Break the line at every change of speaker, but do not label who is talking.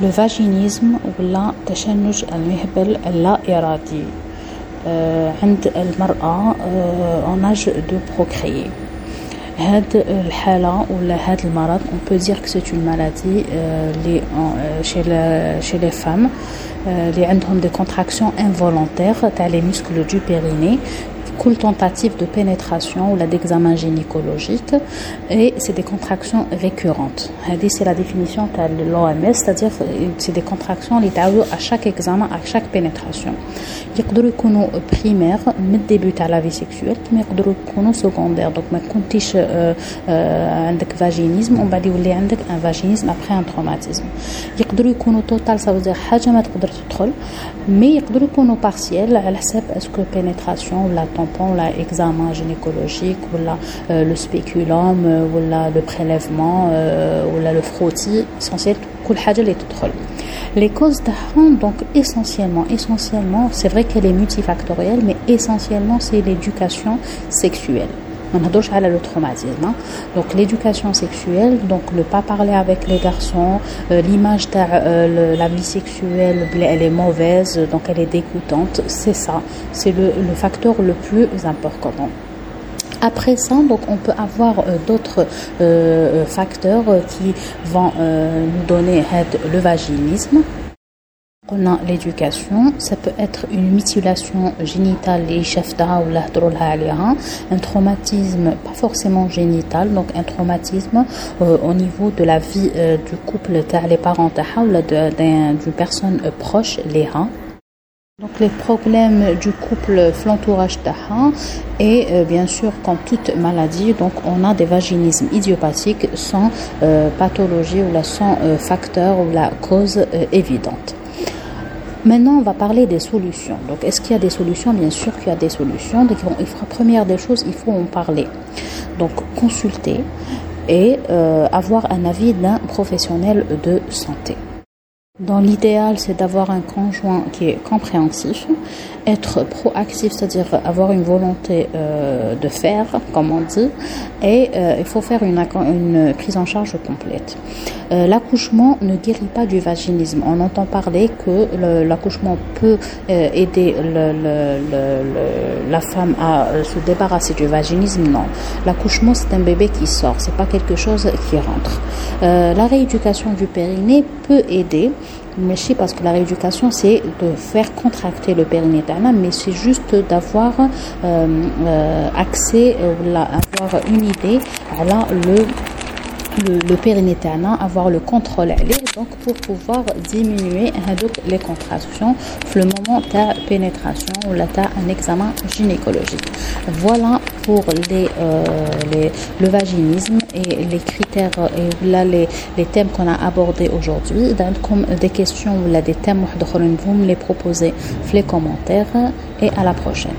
le vaginisme ou la تشنج المهبل اللا إرادي عند المرأة en âge de procréer هاد الحالة ولا هاد المرض on peut dire que c'est une maladie les, chez, la, chez les femmes اللي عندهم des contractions involontaires تاع les muscles du périnée cool tentative de pénétration ou la d'examen gynécologique et c'est des contractions récurrentes. C'est la définition de l'OMS, c'est-à-dire c'est des contractions à chaque examen, à chaque pénétration. يقدروا يكونوا primaires من début à la vie sexuelle كما يقدروا يكونوا secondaires donc ما كنتيش عندك vaginisme ومن بعد يولي عندك un vaginisme après un traumatisme يقدروا يكونوا total ça veut dire حاجه ما تقدر تدخل mais يقدروا يكونوا partiel على حساب اسكو pénétration ولا tampon, l'examen gynécologique, ou là, euh, le spéculum, euh, ou le prélèvement, euh, ou là, le frottis, essentiel, tout Les causes d'Aran, donc essentiellement, essentiellement, c'est vrai qu'elle est multifactorielle, mais essentiellement c'est l'éducation sexuelle. On a le traumatisme. Hein. Donc l'éducation sexuelle, donc ne pas parler avec les garçons, euh, l'image de euh, la vie sexuelle, elle est mauvaise, donc elle est dégoûtante. C'est ça, c'est le, facteur le plus important. Après ça, donc on peut avoir euh, d'autres facteurs qui vont nous donner le vaginisme. A l'éducation, ça peut être une mutilation génitale un traumatisme pas forcément génital, donc un traumatisme euh, au niveau de la vie euh, du couple, les parents d'une personne proche, les donc les problèmes du couple, l'entourage d'Aha et euh, bien sûr comme toute maladie, donc on a des vaginismes idiopathiques sans euh, pathologie ou sans euh, facteur ou la cause évidente. Maintenant, on va parler des solutions. Donc, est-ce qu'il y a des solutions? Bien sûr qu'il y a des solutions. Donc, il faut, première des choses, il faut en parler. Donc, consulter et avoir un avis d'un professionnel de santé. Dans l'idéal, c'est d'avoir un conjoint qui est compréhensif, être proactif, c'est-à-dire avoir une volonté euh, de faire, comme on dit, et euh, il faut faire une, une, prise en charge complète. Euh, l'accouchement ne guérit pas du vaginisme. On entend parler que l'accouchement peut euh, aider le, le, la femme à se débarrasser du vaginisme. Non, l'accouchement c'est un bébé qui sort, c'est pas quelque chose qui rentre. la rééducation du périnée peut aider mais parce que la rééducation c'est de faire contracter le périnée mais c'est juste d'avoir euh, euh, accès ou avoir une idée à le le, le périnée avoir le contrôle donc pour pouvoir diminuer les contractions le moment de pénétration ou là un examen gynécologique. Voilà pour les, euh, les, le vaginisme et les critères et là les, les thèmes qu'on a abordés aujourd'hui. Comme des questions ou là des thèmes vous me les proposer les commentaires et à la prochaine